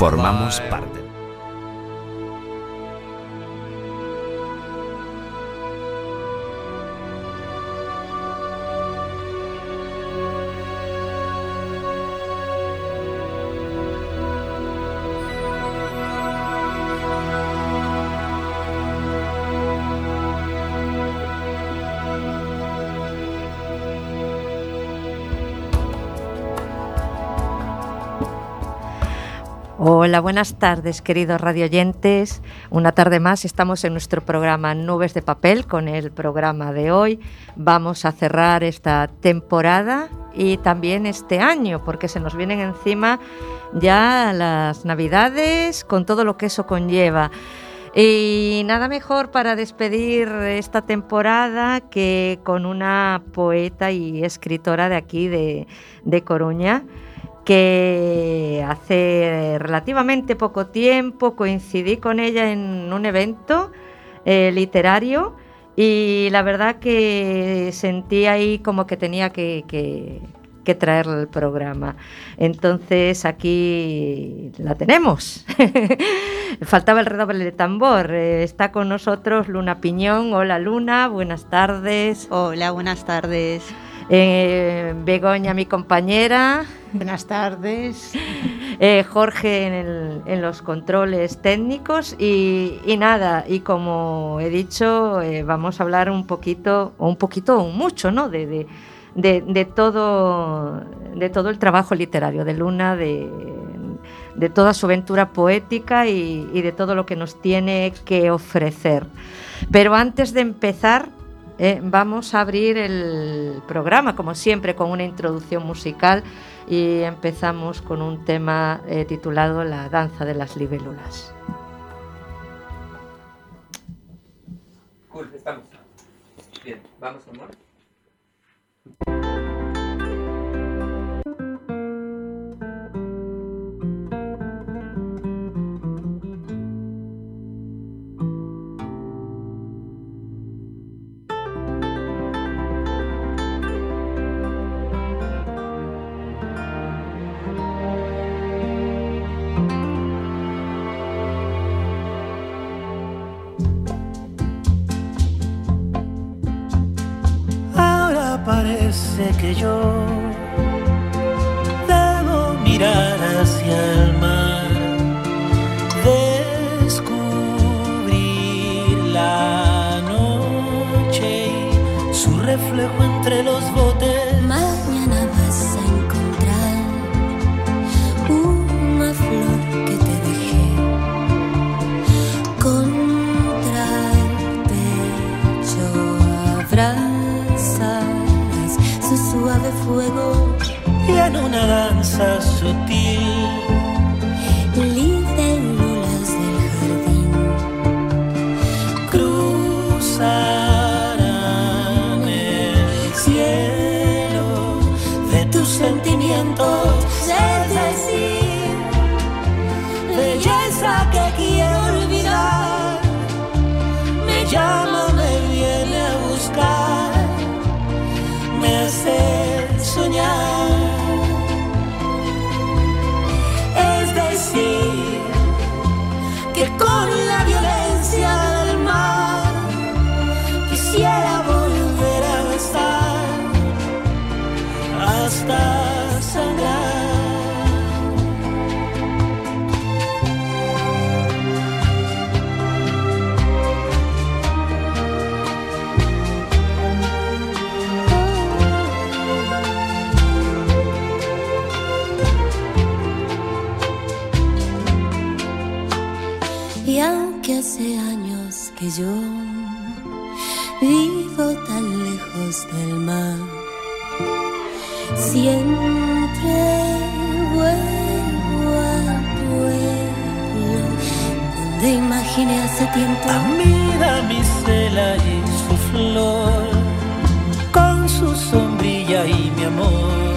formamos parte. Hola, buenas tardes, queridos radioyentes. Una tarde más estamos en nuestro programa Nubes de Papel con el programa de hoy. Vamos a cerrar esta temporada y también este año porque se nos vienen encima ya las Navidades con todo lo que eso conlleva. Y nada mejor para despedir esta temporada que con una poeta y escritora de aquí de, de Coruña que hace relativamente poco tiempo coincidí con ella en un evento eh, literario y la verdad que sentí ahí como que tenía que, que, traerle al programa. Entonces aquí la tenemos. Faltaba el redoble de tambor. Eh, está con nosotros Luna Piñón. Hola Luna, buenas tardes. Hola, buenas tardes. Eh, Begoña, mi compañera. Buenas tardes. Eh, Jorge en, los controles técnicos y, nada, y como he dicho, eh, vamos a hablar un poquito, o un poquito o mucho, ¿no? De, todo, de todo el trabajo literario de Luna, de, toda su aventura poética y de todo lo que nos tiene que ofrecer. Pero antes de empezar, eh, vamos a abrir el programa, como siempre, con una introducción musical y empezamos con un tema eh, titulado La danza de las libélulas. Cool, estamos. Bien, vamos, amor. Yo vivo tan lejos del mar. Siempre vuelvo al pueblo donde imaginé hace tiempo. Amida mi cela y su flor, con su sombrilla y mi amor.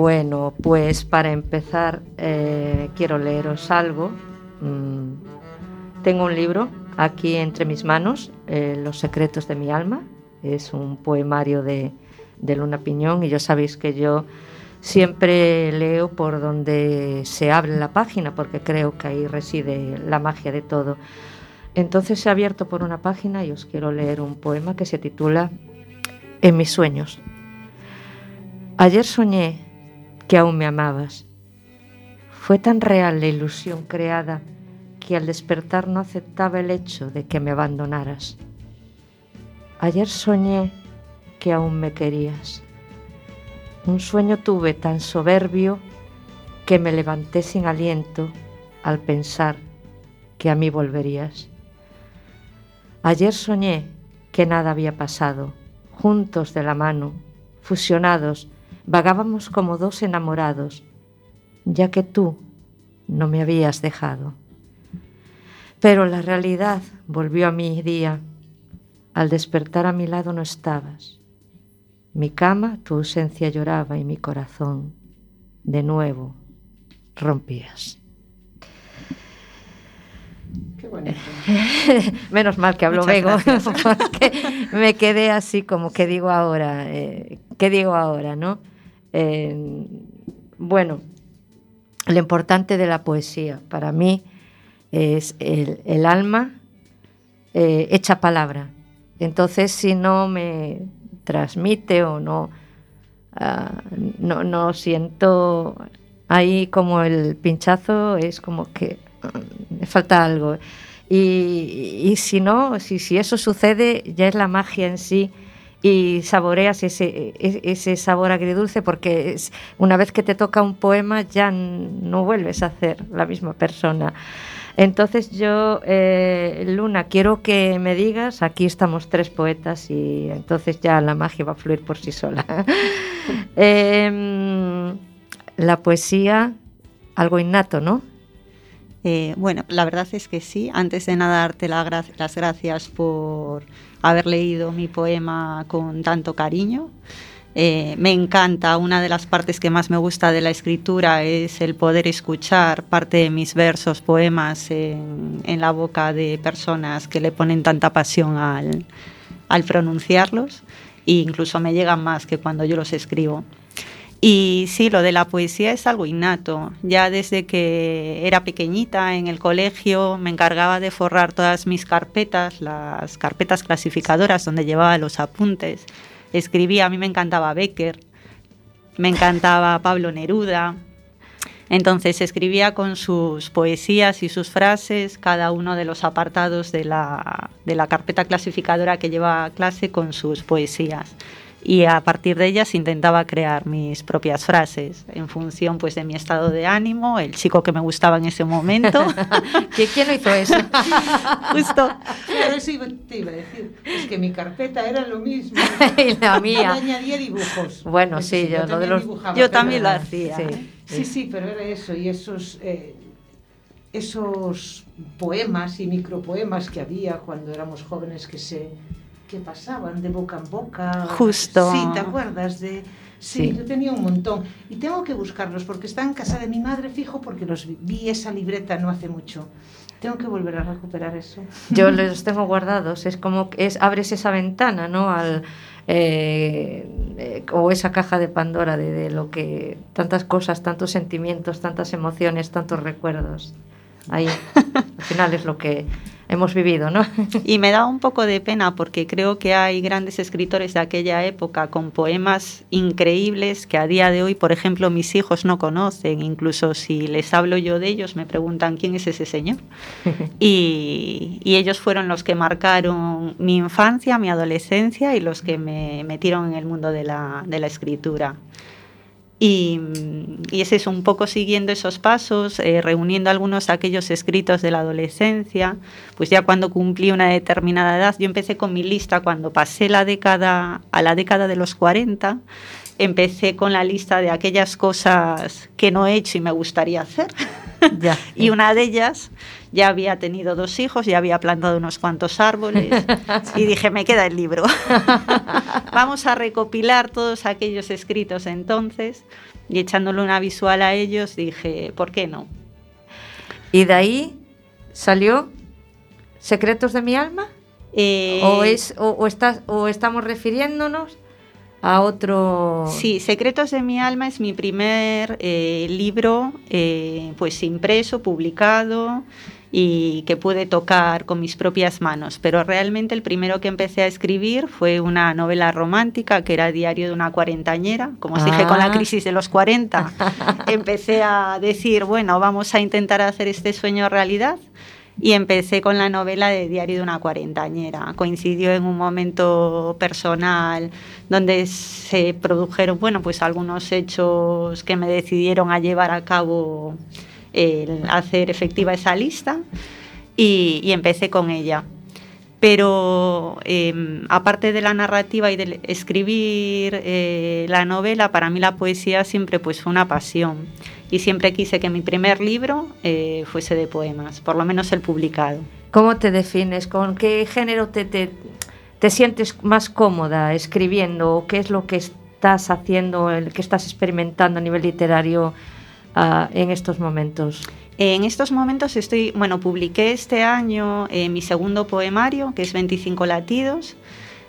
Bueno, pues para empezar eh, quiero leeros algo. Mm, tengo un libro aquí entre mis manos, eh, Los secretos de mi alma. Es un poemario de, de Luna Piñón y ya sabéis que yo siempre leo por donde se abre la página porque creo que ahí reside la magia de todo. Entonces he abierto por una página y os quiero leer un poema que se titula En mis sueños. Ayer soñé que aún me amabas. Fue tan real la ilusión creada que al despertar no aceptaba el hecho de que me abandonaras. Ayer soñé que aún me querías. Un sueño tuve tan soberbio que me levanté sin aliento al pensar que a mí volverías. Ayer soñé que nada había pasado, juntos de la mano, fusionados, vagábamos como dos enamorados, ya que tú no me habías dejado. Pero la realidad volvió a mi día. Al despertar a mi lado no estabas. Mi cama, tu ausencia lloraba y mi corazón de nuevo rompías. Bonito. Menos mal que hablo gracias. porque me quedé así como, ¿qué digo ahora? Eh, ¿Qué digo ahora, no? Eh, bueno, lo importante de la poesía para mí es el, el alma eh, hecha palabra. Entonces, si no me transmite o no, ah, no, no siento ahí como el pinchazo, es como que me falta algo. Y, y si no, si, si eso sucede, ya es la magia en sí y saboreas ese, ese sabor agridulce porque es, una vez que te toca un poema ya no vuelves a ser la misma persona. Entonces yo, eh, Luna, quiero que me digas, aquí estamos tres poetas y entonces ya la magia va a fluir por sí sola. Em, la poesía, algo innato, ¿no? Eh, bueno, la verdad es que sí. Antes de nada, darte la gra- las gracias por haber leído mi poema con tanto cariño. Eh, me encanta, una de las partes que más me gusta de la escritura es el poder escuchar parte de mis versos, poemas en, la boca de personas que le ponen tanta pasión al, al pronunciarlos e incluso me llegan más que cuando yo los escribo. Y sí, lo de la poesía es algo innato. Ya desde que era pequeñita en el colegio me encargaba de forrar todas mis carpetas, las carpetas clasificadoras donde llevaba los apuntes. Escribía, a mí me encantaba Becker, me encantaba Pablo Neruda. Entonces escribía con sus poesías y sus frases cada uno de los apartados de la, de la carpeta clasificadora que llevaba a clase con sus poesías y a partir de ellas intentaba crear mis propias frases en función pues de mi estado de ánimo, el chico que me gustaba en ese momento. ¿Qui- ¿Quién lo hizo eso? Justo. Claro, eso iba- te iba a decir. Es que mi carpeta era lo mismo. y la Yo mía. añadía dibujos. Bueno, Es sí, yo lo de también los- dibujaba, Yo pero- también lo hacía. Sí. Sí, sí, pero era eso. Y esos, eh, esos poemas y micropoemas que había cuando éramos jóvenes que se, que pasaban de boca en boca. Justo. Sí, ¿te acuerdas de...? Sí, Sí. yo tenía un montón. Y tengo que buscarlos porque está en casa de mi madre fijo porque los vi, vi esa libreta no hace mucho. Tengo que volver a recuperar eso. Yo los tengo guardados. Es como que es, abres esa ventana, ¿no? Al, eh, eh, o esa caja de Pandora de, de lo que tantas cosas, tantos sentimientos, tantas emociones, tantos recuerdos. Ahí, al final es lo que hemos vivido, ¿no? Y me da un poco de pena porque creo que hay grandes escritores de aquella época con poemas increíbles que a día de hoy, por ejemplo, mis hijos no conocen. Incluso si les hablo yo de ellos, me preguntan quién es ese señor. Y, y ellos fueron los que marcaron mi infancia, mi adolescencia y los que me metieron en el mundo de la, de la escritura. Y, y es eso, un poco siguiendo esos pasos, eh, reuniendo algunos aquellos escritos de la adolescencia, pues ya cuando cumplí una determinada edad, yo empecé con mi lista cuando pasé la década, a la década de los 40, empecé con la lista de aquellas cosas que no he hecho y me gustaría hacer. ya. Y una de ellas, ya había tenido dos hijos, ya había plantado unos cuantos árboles y dije, me queda el libro. Vamos a recopilar todos aquellos escritos entonces y echándole una visual a ellos dije, ¿por qué no? Y de ahí salió Secretos de mi alma. Eh, o, es, o, o estás, o estamos refiriéndonos a otro... Sí, Secretos de mi alma es mi primer eh, libro eh, pues impreso, publicado y que pude tocar con mis propias manos. Pero realmente el primero que empecé a escribir fue una novela romántica que era Diario de una cuarentañera. Como os dije con la Ah. crisis de los 40, empecé a decir, bueno, vamos a intentar hacer este sueño realidad. Y empecé con la novela de Diario de una cuarentañera. Coincidió en un momento personal donde se produjeron, bueno, pues algunos hechos que me decidieron a llevar a cabo el hacer efectiva esa lista y, y empecé con ella. Pero eh, aparte de la narrativa y de escribir eh, la novela, para mí la poesía siempre pues, fue una pasión. Y siempre quise que mi primer libro eh, fuese de poemas, por lo menos el publicado. ¿Cómo te defines? ¿Con qué género te, te, te sientes más cómoda escribiendo? ¿O qué es lo que estás haciendo, el que estás experimentando a nivel literario ah, en estos momentos? En estos momentos estoy, bueno, publiqué este año eh, mi segundo poemario, que es 25 latidos.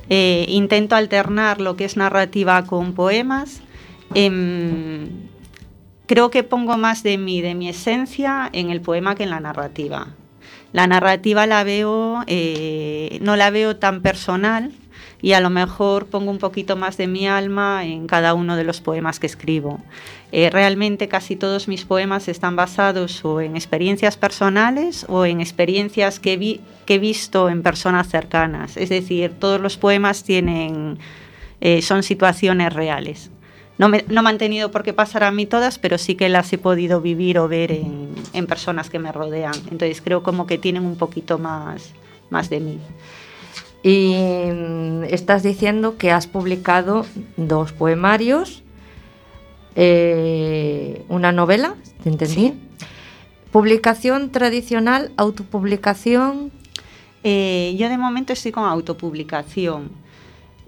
Eh, intento alternar lo que es narrativa con poemas. Em, creo que pongo más de mí, de mi esencia, en el poema que en la narrativa. La narrativa la veo, eh, no la veo tan personal y a lo mejor pongo un poquito más de mi alma en cada uno de los poemas que escribo. Eh, realmente casi todos mis poemas están basados o en experiencias personales o en experiencias que, vi, que he visto en personas cercanas. Es decir, todos los poemas tienen, eh, son situaciones reales. No me, no me, han tenido por qué pasar a mí todas, pero sí que las he podido vivir o ver en, en personas que me rodean. Entonces creo como que tienen un poquito más, más de mí. Y mm, estás diciendo que has publicado dos poemarios, eh, una novela, ¿te entendí? Sí. Publicación tradicional, autopublicación. Eh, yo de momento estoy con autopublicación.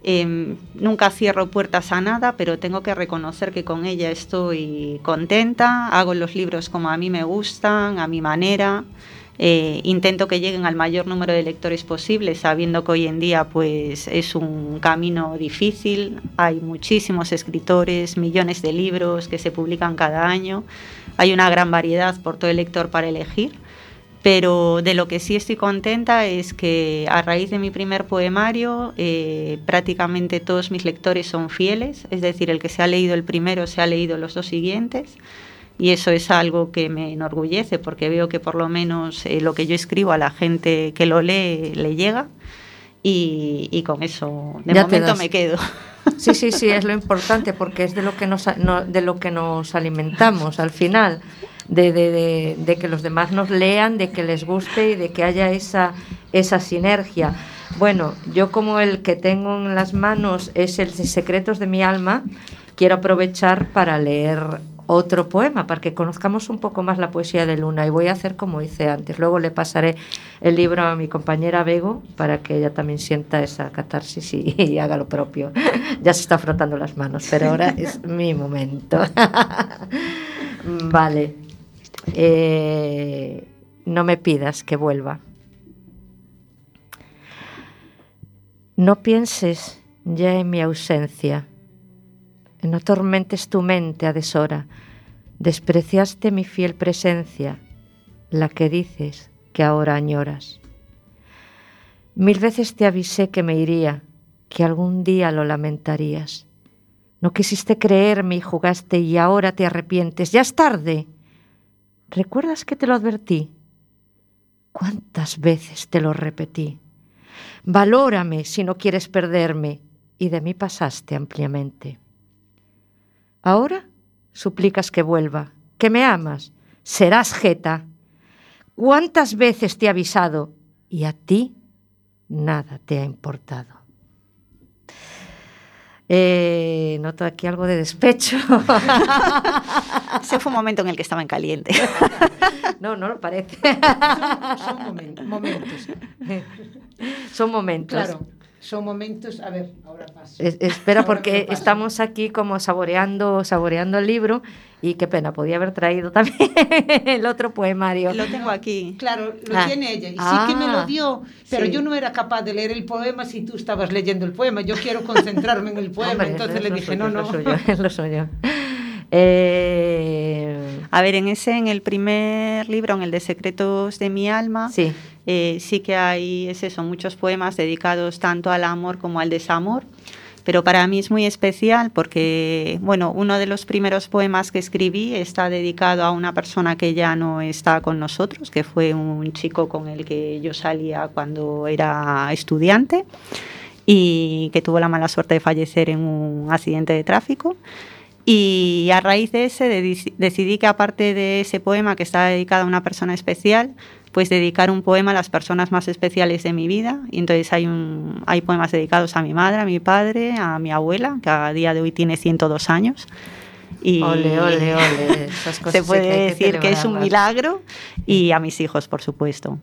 Eh, nunca cierro puertas a nada, pero tengo que reconocer que con ella estoy contenta, hago los libros como a mí me gustan, a mi manera. Eh, intento que lleguen al mayor número de lectores posible, sabiendo que hoy en día pues, es un camino difícil. Hay muchísimos escritores, millones de libros que se publican cada año. Hay una gran variedad por todo el lector para elegir. Pero de lo que sí estoy contenta es que a raíz de mi primer poemario eh, prácticamente todos mis lectores son fieles, es decir, el que se ha leído el primero se ha leído los dos siguientes y eso es algo que me enorgullece porque veo que por lo menos eh, lo que yo escribo a la gente que lo lee le llega y, y con eso de Ya momento me quedo. Sí, sí, sí, es lo importante porque es de lo que nos, no- de lo que nos alimentamos al final, de, de- de- que los demás nos lean, de que les guste y de que haya esa, esa sinergia. Bueno, yo como el que tengo en las manos es el Secretos de mi alma, quiero aprovechar para leer otro poema para que conozcamos un poco más la poesía de Luna y voy a hacer como hice antes. Luego le pasaré el libro a mi compañera Bego para que ella también sienta esa catarsis y, y haga lo propio. ya se está frotando las manos, pero ahora es mi momento. vale. Eh, no me pidas que vuelva. No pienses ya en mi ausencia no atormentes tu mente a deshora. Despreciaste mi fiel presencia, la que dices que ahora añoras. Mil veces te avisé que me iría, que algún día lo lamentarías. No quisiste creerme y jugaste y ahora te arrepientes. Ya es tarde. ¿Recuerdas que te lo advertí? ¿Cuántas veces te lo repetí? Valórame si no quieres perderme. Y de mí pasaste ampliamente. Ahora suplicas que vuelva, que me amas, serás jeta. ¿Cuántas veces te he avisado y a ti nada te ha importado? Eh, noto aquí algo de despecho. Ese fue un momento en el que estaba en caliente. no, no lo parece. Son, son momentos. momentos. Son momentos. Claro. Son momentos, a ver, ahora paso. Es, espera, Ahora porque estamos aquí como saboreando, saboreando el libro y qué pena, podía haber traído también el otro poemario. Lo tengo aquí. Claro, lo Ah. tiene ella. Y Ah. sí que me lo dio, pero Sí. yo no era capaz de leer el poema si tú estabas leyendo el poema. Yo quiero concentrarme en el poema. Hombre, entonces es le dije, suyo, no, es no. Lo suyo, es lo suyo. Eh, A ver, en ese, en el primer libro, en el de Secretos de mi alma, sí, eh, sí que hay, es muchos poemas dedicados tanto al amor como al desamor. Pero para mí es muy especial porque, bueno, uno de los primeros poemas que escribí está dedicado a una persona que ya no está con nosotros, que fue un chico con el que yo salía cuando era estudiante y que tuvo la mala suerte de fallecer en un accidente de tráfico. Y a raíz de ese decidí que aparte de ese poema que está dedicado a una persona especial, pues dedicar un poema a las personas más especiales de mi vida. Y entonces hay, un, hay poemas dedicados a mi madre, a mi padre, a mi abuela, que a día de hoy tiene 102 años. Y ole, ole, ole. Esas cosas se puede que hay que decir que es un milagro. Y a mis hijos, por supuesto.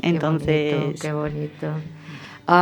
Qué Entonces, bonito, qué bonito.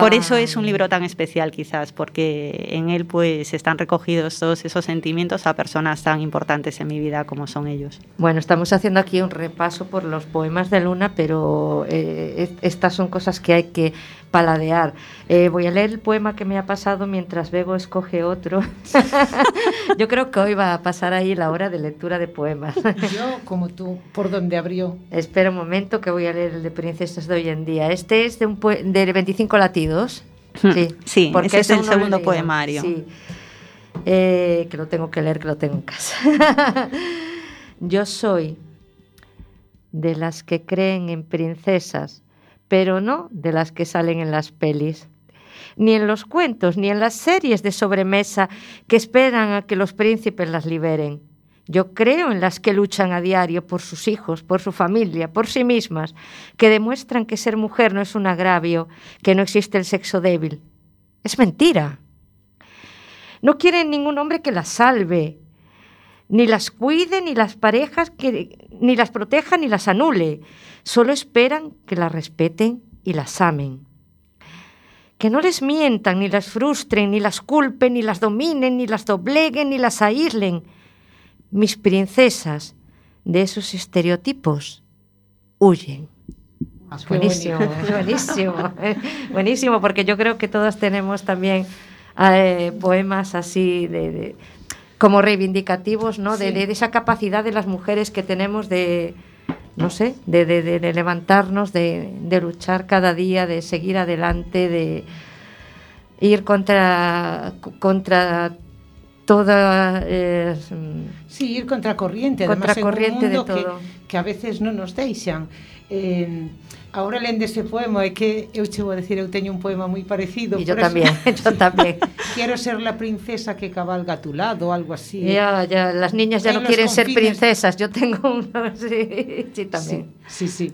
Por eso es un libro tan especial quizás, porque en él pues están recogidos todos esos sentimientos a personas tan importantes en mi vida como son ellos. Bueno, estamos haciendo aquí un repaso por los poemas de Luna, pero eh, es- estas son cosas que hay que paladear. Eh, voy a leer el poema que me ha pasado mientras Bego escoge otro. Yo creo que hoy va a pasar ahí la hora de lectura de poemas. Yo, como tú, por donde abrió. Espera un momento que voy a leer el de Princesas de hoy en día. Este es de, un de 25 latidos. Sí, Sí, ese es el segundo leído. poemario. Sí. Eh, que lo tengo que leer, que lo tengo en casa. Yo soy de las que creen en princesas, pero no de las que salen en las pelis, ni en los cuentos, ni en las series de sobremesa que esperan a que los príncipes las liberen. Yo creo en las que luchan a diario por sus hijos, por su familia, por sí mismas, que demuestran que ser mujer no es un agravio, que no existe el sexo débil. Es mentira. No quieren ningún hombre que las salve, ni las cuide, ni las parejas que ni las proteja, ni las anule. Solo esperan que las respeten y las amen. Que no les mientan, ni las frustren, ni las culpen, ni las dominen, ni las dobleguen, ni las aíslen. Mis princesas de esos estereotipos huyen. Ah, Buenísimo, buenísimo, eh, buenísimo, porque yo creo que todas tenemos también eh, poemas así de, de- como reivindicativos, ¿no? De, Sí. de- de esa capacidad de las mujeres que tenemos de, no sé, de, de- de- de levantarnos, de, luchar cada día, de seguir adelante, de ir contra contra toda eh, Sí, ir contracorriente, además Contracorriente en de un mundo todo. que, que a veces non nos deixan. Eh, ahora lendo ese poema, é que eu che vou a decir, eu teño un poema moi parecido. E yo tamén, eso, yo tamén. Quiero ser la princesa que cabalga a tu lado, algo así. Ya, ya, las niñas ya en no quieren confines. ser princesas, yo tengo uno, sí, sí tamén. Sí, sí, sí.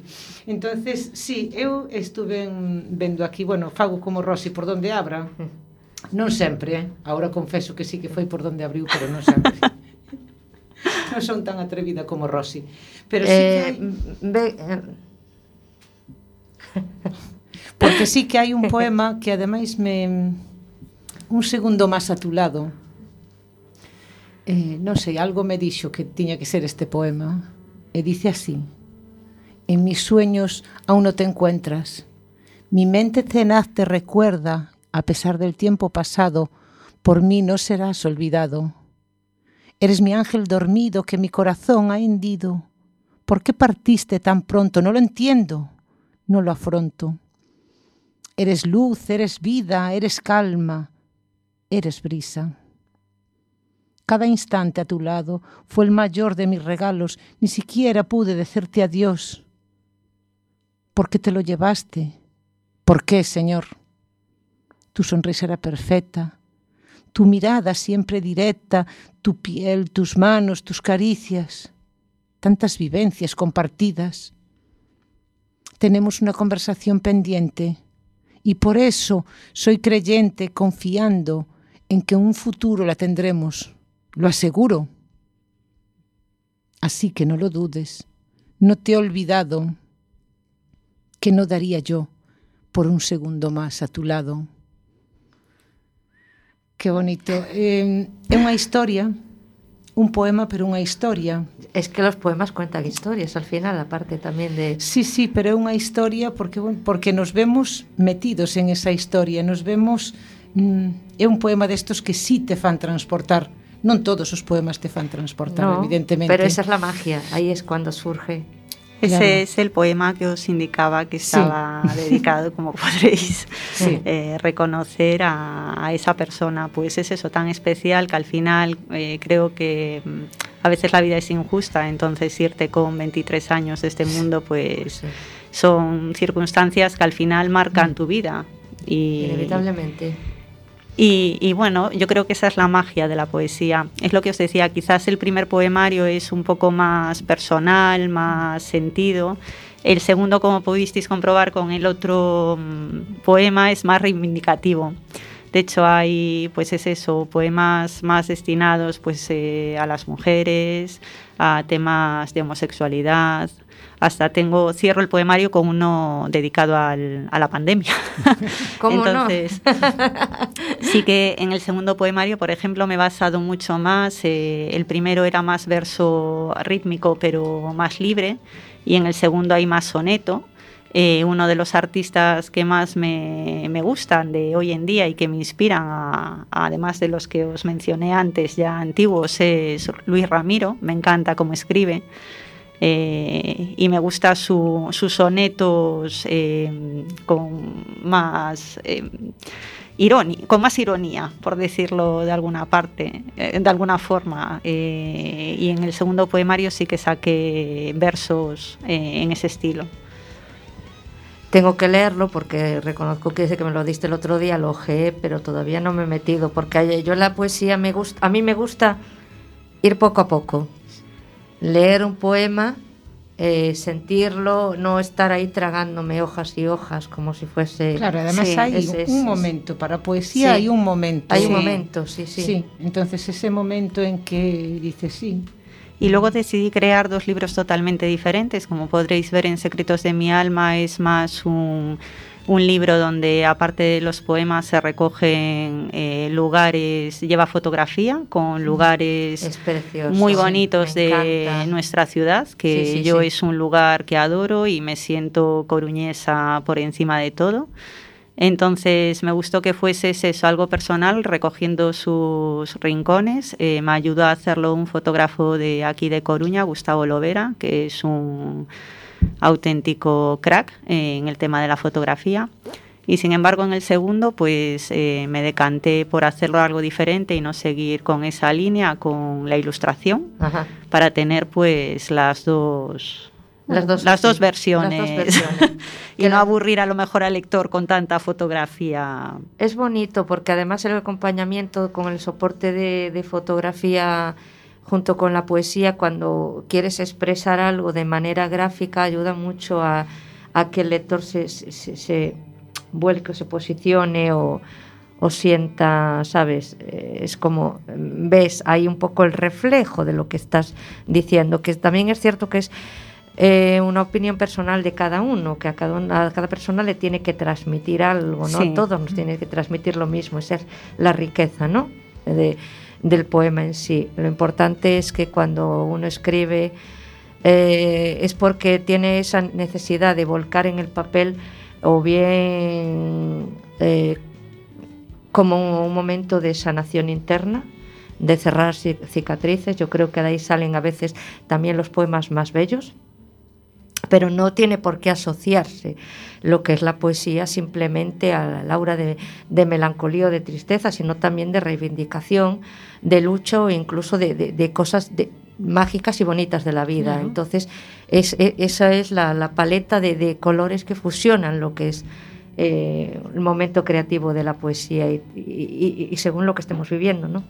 Entonces, sí, eu estuve en, vendo aquí, bueno, fago como Rosy por donde abra, mm. Non sempre, eh? Ahora confeso que sí que foi por donde abriu, pero non sempre. non son tan atrevida como Rosy. Pero sí que Eh, hai, ve- eh, porque sí que hai un poema que ademais me un segundo máis a tu lado. Eh, non sei, algo me dixo que tiña que ser este poema. E dice así: En mis sueños aún no te encuentras. Mi mente tenaz te recuerda, a pesar del tiempo pasado, por mí no serás olvidado. Eres mi ángel dormido que mi corazón ha hendido. ¿Por qué partiste tan pronto? No lo entiendo, no lo afronto. Eres luz, eres vida, eres calma, eres brisa. Cada instante a tu lado fue el mayor de mis regalos, ni siquiera pude decirte adiós. ¿Por qué te lo llevaste? ¿Por qué, Señor? Tu sonrisa era perfecta, tu mirada siempre directa, tu piel, tus manos, tus caricias, tantas vivencias compartidas. Tenemos una conversación pendiente y por eso soy creyente confiando en que un futuro la tendremos, lo aseguro. Así que no lo dudes, no te he olvidado que no daría yo por un segundo más a tu lado. Que bonito. Eh, é unha historia, un poema, pero unha historia. Es que los poemas cuentan historias al final, aparte tamén de... Sí, sí, pero é unha historia porque, porque nos vemos metidos en esa historia, nos vemos... Mm, é un poema destos que sí te fan transportar. Non todos os poemas te fan transportar, no, evidentemente. Pero esa es la magia, aí es cuando surge Ese Claro. es el poema que os indicaba que estaba dedicado, como podréis Sí. eh, reconocer a, a esa persona. Pues es eso tan especial que al final eh, creo que mm, a veces la vida es injusta, entonces irte con 23 años de este mundo, pues Sí, son circunstancias que al final marcan tu vida. Y, inevitablemente. Y, bueno, yo creo que esa es la magia de la poesía. Es lo que os decía, quizás el primer poemario es un poco más personal, más sentido. El segundo, como pudisteis comprobar con el otro mm, poema, es más reivindicativo. De hecho, hay, pues es eso, poemas más destinados pues, eh, a las mujeres, a temas de homosexualidad. Hasta tengo, cierro el poemario con uno dedicado al- a la pandemia. ¿Cómo no? Entonces, sí que en el segundo poemario, por ejemplo, me he basado mucho más. eh, el primero era más verso rítmico, pero más libre, y en el segundo hay más soneto. Eh, uno de los artistas que más me, me gustan de hoy en día y que me inspiran, a- además de los que os mencioné antes, ya antiguos, es Luis Ramiro. Me encanta cómo escribe. Eh, y me gusta su- sus sonetos eh, con más eh, ironi- con más ironía, por decirlo de alguna parte, eh, de alguna forma. Eh, y en el segundo poemario sí que saqué versos en ese estilo. Tengo que leerlo porque reconozco que desde que me lo diste el otro día lo ojeé, pero todavía no me he metido porque yo la poesía me gusta, a mí me gusta ir poco a poco, leer un poema, eh, sentirlo, no estar ahí tragándome hojas y hojas como si fuese. Claro, además Sí, hay es- un es- momento, para poesía Sí. hay un momento. Hay un Sí. momento, sí, sí. Sí, entonces ese momento en que dices sí. Y luego decidí crear dos libros totalmente diferentes. Como podréis ver en Secretos de mi alma es más un, un libro donde aparte de los poemas se recogen eh, lugares, lleva fotografía con lugares Es precioso. muy bonitos de encanta. nuestra ciudad, que Sí, sí, yo sí. es un lugar que adoro y me siento coruñesa por encima de todo. Entonces me gustó que fuese eso, algo personal, recogiendo sus rincones. Eh, me ayudó a hacerlo un fotógrafo de aquí de Coruña, Gustavo Lovera, que es un auténtico crack eh, en el tema de la fotografía. Y sin embargo, en el segundo, pues eh, me decanté por hacerlo algo diferente y no seguir con esa línea, con la ilustración, Ajá. para tener pues las dos Las dos, las dos versiones, las dos versiones. y no aburrir a lo mejor al lector con tanta fotografía. Es bonito porque además el acompañamiento con el soporte de, de fotografía junto con la poesía, cuando quieres expresar algo de manera gráfica, ayuda mucho a, a que el lector se, se, se- se vuelque o se posicione o, o sienta, ¿sabes? Eh, es como ves ahí un poco el reflejo de lo que estás diciendo, que también es cierto que es eh, una opinión personal de cada uno, que a cada, a cada persona le tiene que transmitir algo, ¿no? Sí. Todos nos tiene que transmitir lo mismo, esa es la riqueza, ¿no? De, del poema en sí. Lo importante es que cuando uno escribe eh, es porque tiene esa necesidad de volcar en el papel o bien eh, como un momento de sanación interna, de cerrar ci- cicatrices. Yo creo que de ahí salen a veces también los poemas más bellos, pero no tiene por qué asociarse lo que es la poesía simplemente a la aura de, de melancolía o de tristeza, sino también de reivindicación, de lucha o incluso de, de- de cosas de- mágicas y bonitas de la vida. Entonces, es, e- esa es la, la paleta de, de colores que fusionan lo que es eh, el momento creativo de la poesía y, y- y- y según lo que estemos viviendo, ¿no?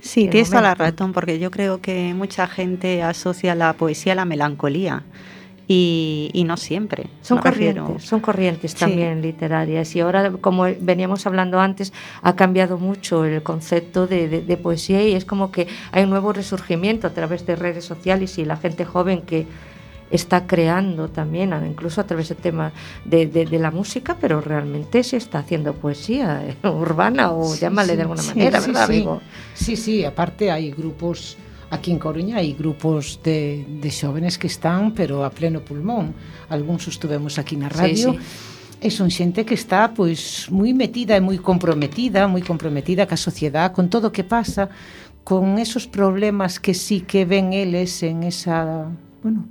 Sí, tienes toda la razón, porque yo creo que mucha gente asocia la poesía a la melancolía y, y no siempre. Son refiero. corrientes, son corrientes Sí. también literarias y ahora, como veníamos hablando antes, ha cambiado mucho el concepto de, de- de poesía y es como que hay un nuevo resurgimiento a través de redes sociales y la gente joven que está creando también, a- incluso a través de temas de, de- de la música, pero realmente se está haciendo poesía eh, urbana o Sí, llámale sí, de alguna sí, manera, sí, ¿verdad, sí. amigo? Sí, sí, aparte hai grupos Aquí en Coruña hai grupos de, de xóvenes que están, pero a pleno pulmón. Algúns estuvemos aquí na radio. Sí, sí. E son xente que está pois moi metida e moi comprometida, moi comprometida ca sociedade, con todo o que pasa, con esos problemas que sí que ven eles en esa, bueno,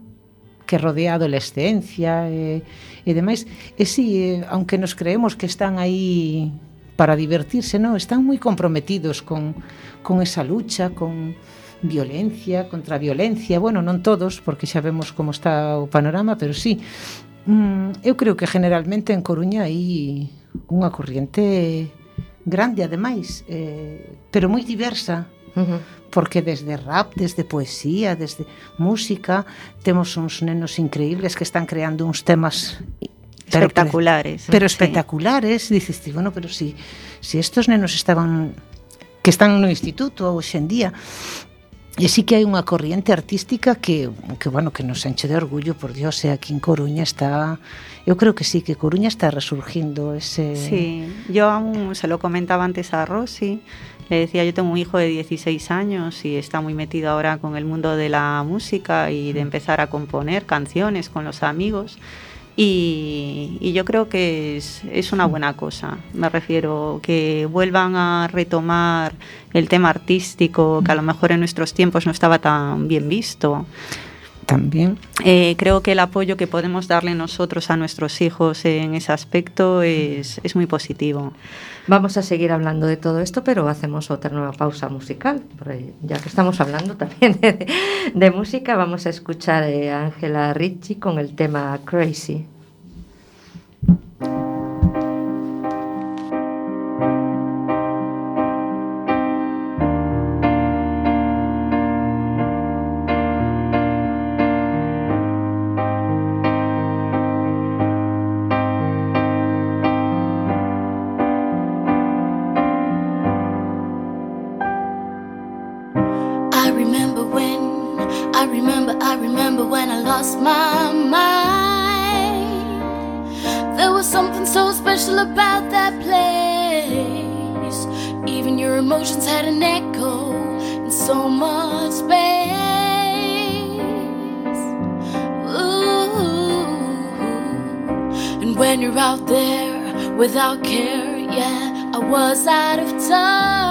que rodea a adolescencia e, e demais. E si, sí, aunque nos creemos que están aí para divertirse, non, están moi comprometidos con, con esa lucha, con, violencia, contra violencia, bueno, non todos, porque xa vemos como está o panorama, pero sí, mm, eu creo que generalmente en Coruña hai unha corriente grande, ademais, eh, pero moi diversa, porque desde rap, desde poesía, desde música, temos uns nenos increíbles que están creando uns temas espectaculares. ¿eh? Pero, pero espectaculares, sí. dices ti, bueno, pero si si estos nenos estaban que están no instituto hoxe en día E sí que hai unha corriente artística que, que bueno, que nos enche de orgullo, por Dios, e aquí en Coruña está, eu creo que sí, que Coruña está resurgindo ese... Sí, yo aún se lo comentaba antes a Rosy, le decía, yo tengo un hijo de 16 años y está muy metido ahora con el mundo de la música y de empezar a componer canciones con los amigos. Y, y yo creo que es, es una buena cosa. Me refiero que vuelvan a retomar el tema artístico, que a lo mejor en nuestros tiempos no estaba tan bien visto. También. Eh, creo que el apoyo que podemos darle nosotros a nuestros hijos en ese aspecto es, es muy positivo. Vamos a seguir hablando de todo esto, pero hacemos otra nueva pausa musical. Ya que estamos hablando también de, de música, vamos a escuchar eh, a Ángela Ricci con el tema Crazy. I remember, I remember when I lost my mind. There was something so special about that place. Even your emotions had an echo in so much space. Ooh. And when you're out there without care, yeah, I was out of touch.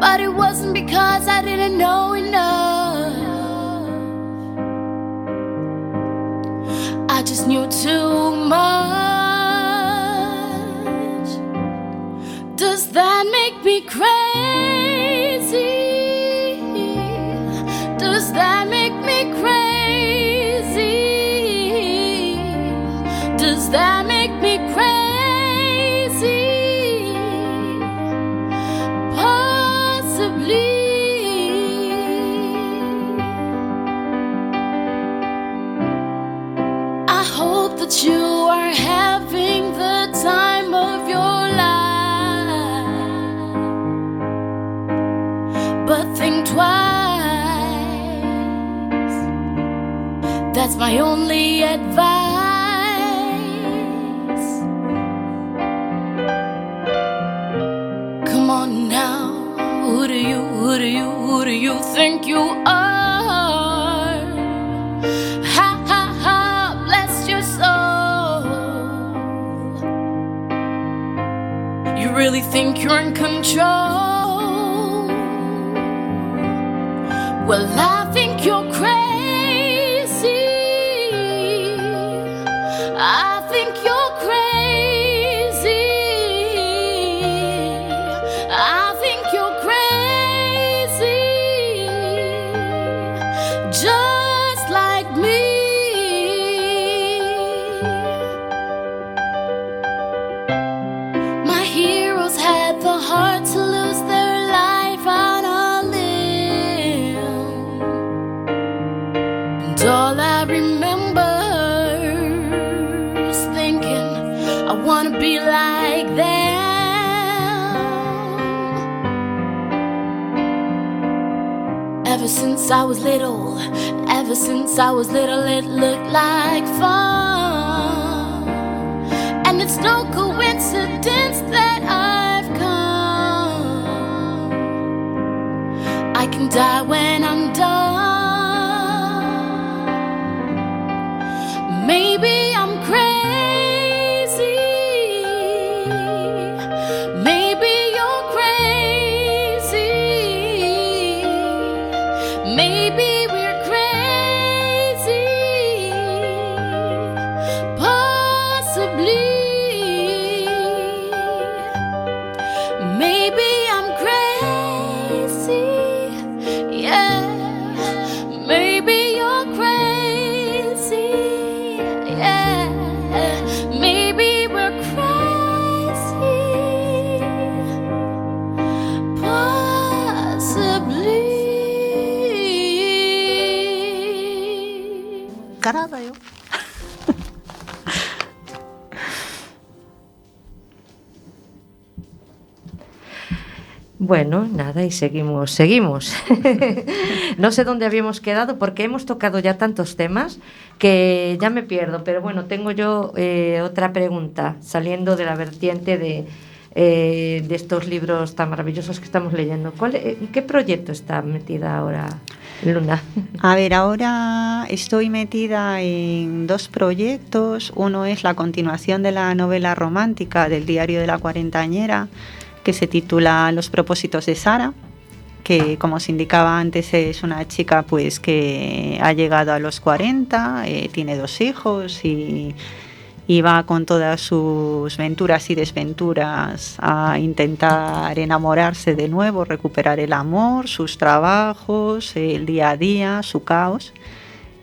But it wasn't because I didn't know enough. I just knew too much. Does that make me crazy? My only advice. Come on now, who do you, who do you, who do you think you are? Ha ha ha, bless your soul. You really think you're in control? Well, I since I was little, ever since I was little, it looked like fun. And it's no coincidence that I've come. I can die when I'm done. Bueno, nada, y seguimos, seguimos. no sé dónde habíamos quedado porque hemos tocado ya tantos temas que ya me pierdo, pero bueno, tengo yo eh, otra pregunta, saliendo de la vertiente de, eh, de estos libros tan maravillosos que estamos leyendo. ¿Cuál, eh, ¿En qué proyecto está metida ahora Luna? A ver, ahora estoy metida en dos proyectos. Uno es la continuación de la novela romántica del diario de la cuarentañera, que se titula Los propósitos de Sara, que como os indicaba antes es una chica pues que ha llegado a los 40, eh, tiene dos hijos y, y va con todas sus venturas y desventuras a intentar enamorarse de nuevo, recuperar el amor, sus trabajos, el día a día, su caos.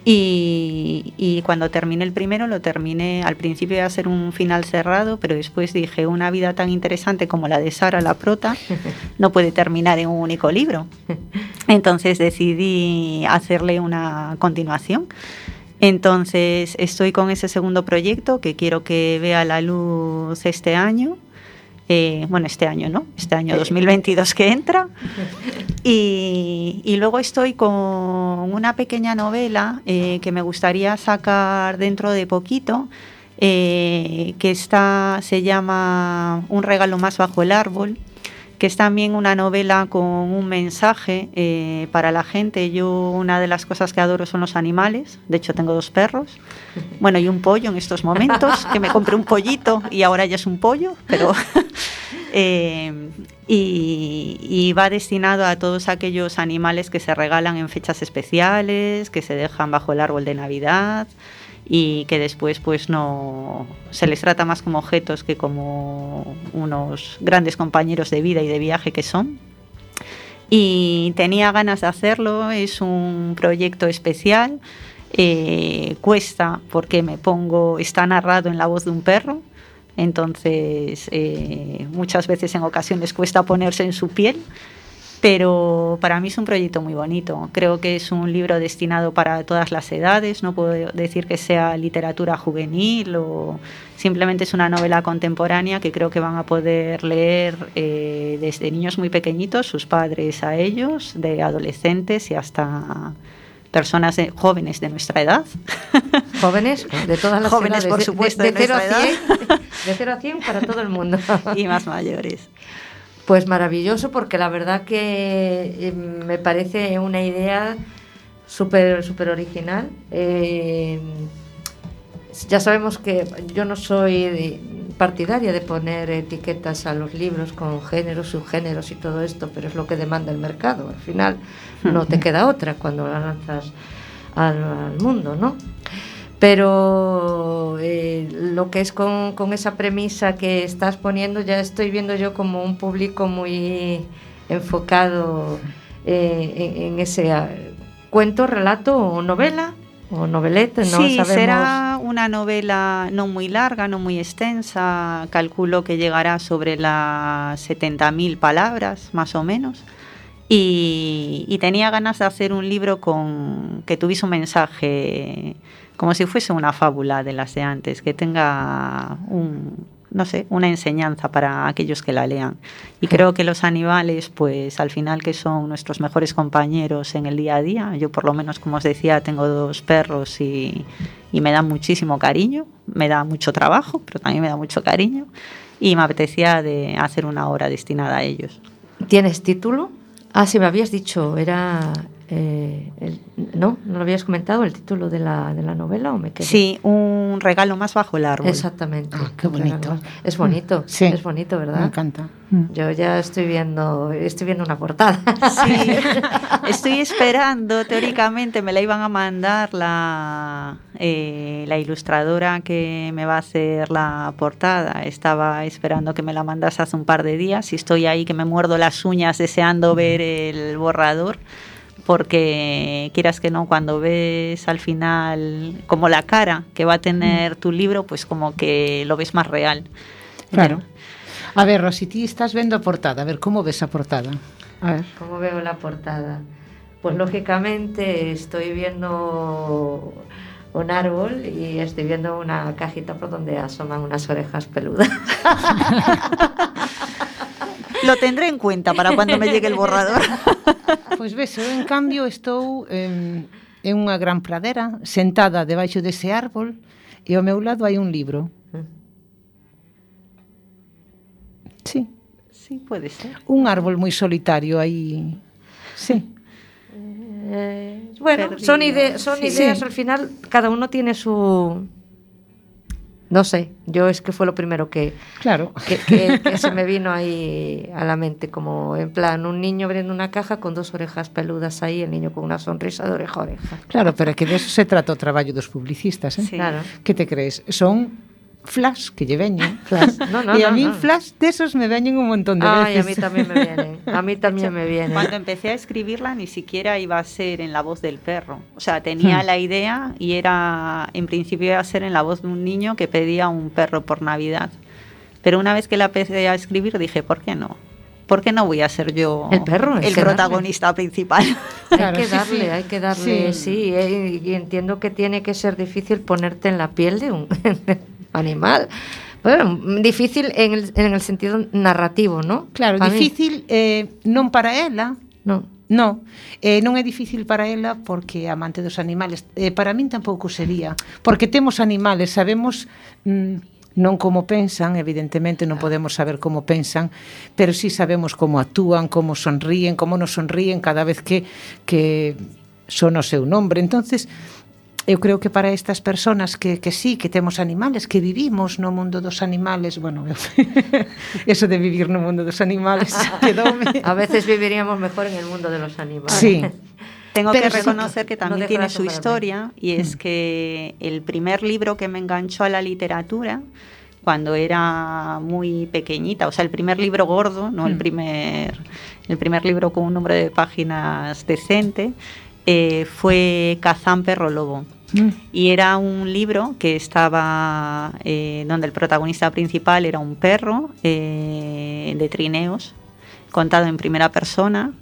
Y, y cuando terminé el primero, lo terminé, al principio iba a ser un final cerrado, pero después dije, una vida tan interesante como la de Sara, la prota, no puede terminar en un único libro. Entonces decidí hacerle una continuación. Entonces estoy con ese segundo proyecto que quiero que vea la luz este año. Eh, bueno, este año, ¿no? Este año 2022 que entra. Y, y luego estoy con una pequeña novela eh, que me gustaría sacar dentro de poquito, eh, que está, se llama Un regalo más bajo el árbol, que es también una novela con un mensaje eh, para la gente. Yo una de las cosas que adoro son los animales, de hecho tengo dos perros, bueno, y un pollo en estos momentos, que me compré un pollito y ahora ya es un pollo, pero... eh, y, y va destinado a todos aquellos animales que se regalan en fechas especiales, que se dejan bajo el árbol de Navidad y que después pues no se les trata más como objetos que como unos grandes compañeros de vida y de viaje que son. Y tenía ganas de hacerlo, es un proyecto especial, eh, cuesta porque me pongo, está narrado en la voz de un perro, entonces eh, muchas veces en ocasiones cuesta ponerse en su piel, pero para mí es un proyecto muy bonito. Creo que es un libro destinado para todas las edades, no puedo decir que sea literatura juvenil o simplemente es una novela contemporánea que creo que van a poder leer eh, desde niños muy pequeñitos, sus padres a ellos, de adolescentes y hasta personas de- jóvenes de nuestra edad. Jóvenes, de todas las Jóvenes, edades, por supuesto, de, de de 0 a nuestra 100, de 0 a 100 para todo el mundo. y más mayores. Pues maravilloso, porque la verdad que eh, me parece una idea súper súper original. Eh, ya sabemos que yo no soy partidaria de poner etiquetas a los libros con géneros, subgéneros y todo esto, pero es lo que demanda el mercado. Al final no te queda otra cuando la lanzas al, al mundo, ¿no? Pero eh, lo que es con, con esa premisa que estás poniendo, ya estoy viendo yo como un público muy enfocado eh, en, en ese ah, cuento, relato o novela o noveleta, no sí, sabemos. será una novela no muy larga, no muy extensa. Calculo que llegará sobre las 70.000 palabras, más o menos. Y, y tenía ganas de hacer un libro con que tuviese un mensaje como si fuese una fábula de las de antes, que tenga un, no sé, una enseñanza para aquellos que la lean. Y creo que los animales, pues al final que son nuestros mejores compañeros en el día a día, yo por lo menos, como os decía, tengo dos perros y, me dan muchísimo cariño, me da mucho trabajo, pero también me da mucho cariño, y me apetecía de hacer una obra destinada a ellos. ¿Tienes título? Ah, sí, me habías dicho, era... eh, el- ¿No? ¿No lo habías comentado el título de la, de la novela o me quedé? Sí, un regalo más bajo el árbol. Exactamente. Ah, qué bonito. Es bonito, Sí. es bonito, ¿verdad? Me encanta. Mm. Yo ya estoy viendo, estoy viendo una portada. Sí, estoy esperando, teóricamente me la iban a mandar la, eh, la ilustradora que me va a hacer la portada. Estaba esperando que me la mandase hace un par de días y estoy ahí que me muerdo las uñas deseando ver el borrador. Porque quieras que no, cuando ves al final como la cara que va a tener tu libro, pues como que lo ves más real. Claro. A ver, Rosy, ti estás vendo a portada. A ver, como ves a portada? A ver. ¿Cómo veo la portada? Pues lógicamente estoy viendo un árbol y estoy viendo una cajita por donde asoman unas orejas peludas. Lo tendré en cuenta para cuando me llegue el borrador. Pois ves, eu en cambio estou en, en unha gran pradera, sentada debaixo dese árbol, e ao meu lado hai un libro. Sí. Sí, pode ser. Un árbol moi solitario aí. Sí. Eh, bueno, Perdido. son, ide son sí. ideas sí. al final, cada uno tiene su No sé, yo es que fue lo primero que, Claro. que, que- que se me vino ahí a la mente, como en plan un niño abriendo una caja con dos orejas peludas ahí, el niño con una sonrisa de oreja a oreja. Claro, pero que de eso se trata o traballo dos publicistas, eh? Sí. Claro. Que te crees? Son flash que lle veñen. Flash. No, no, e a no, mí flash desos me veñen un montón de Ay, a veces. mí también me vienen, a mí también me vienen. Cuando empecé a escribirla ni siquiera iba a ser en la voz del perro. O sea, tenía Hmm. la idea y era, en principio iba a ser en la voz de un niño que pedía un perro por Navidad. Pero una vez que la empecé a escribir dije, ¿por qué no? ¿Por qué no voy a ser yo El perro, el que darle. protagonista principal? Claro, hay que sí, darle, sí. hay que darle, Sí. sí, eh, y entiendo que tiene que ser difícil ponerte en la piel de un animal. Bueno, mm, difícil en el, en el sentido narrativo, ¿no? Claro, a difícil eh, non para ela. Non. No, eh, non é difícil para ela porque é amante dos animales. Eh, para min tampouco sería, porque temos animales, sabemos mm, non como pensan, evidentemente non podemos saber como pensan, pero sí sabemos como actúan, como sonríen, como nos sonríen cada vez que que son o seu nombre. Entonces, eu creo que para estas personas que, que sí, que temos animales, que vivimos no mundo dos animales, bueno, eu, eso de vivir no mundo dos animales quedoume. A veces viviríamos mejor en el mundo de los animales. Sí. Tengo Pero que sí, reconocer que no también dejo tiene su historia y es que el primer libro que me enganchó a la literatura cuando era muy pequeñita, o sea, el primer libro gordo, no el Mm. primer el primer libro con un número de páginas decente, eh, fue Kazán Perro Lobo. Mm. Y era un libro que estaba eh, donde el protagonista principal era un perro eh, de trineos, contado en primera persona.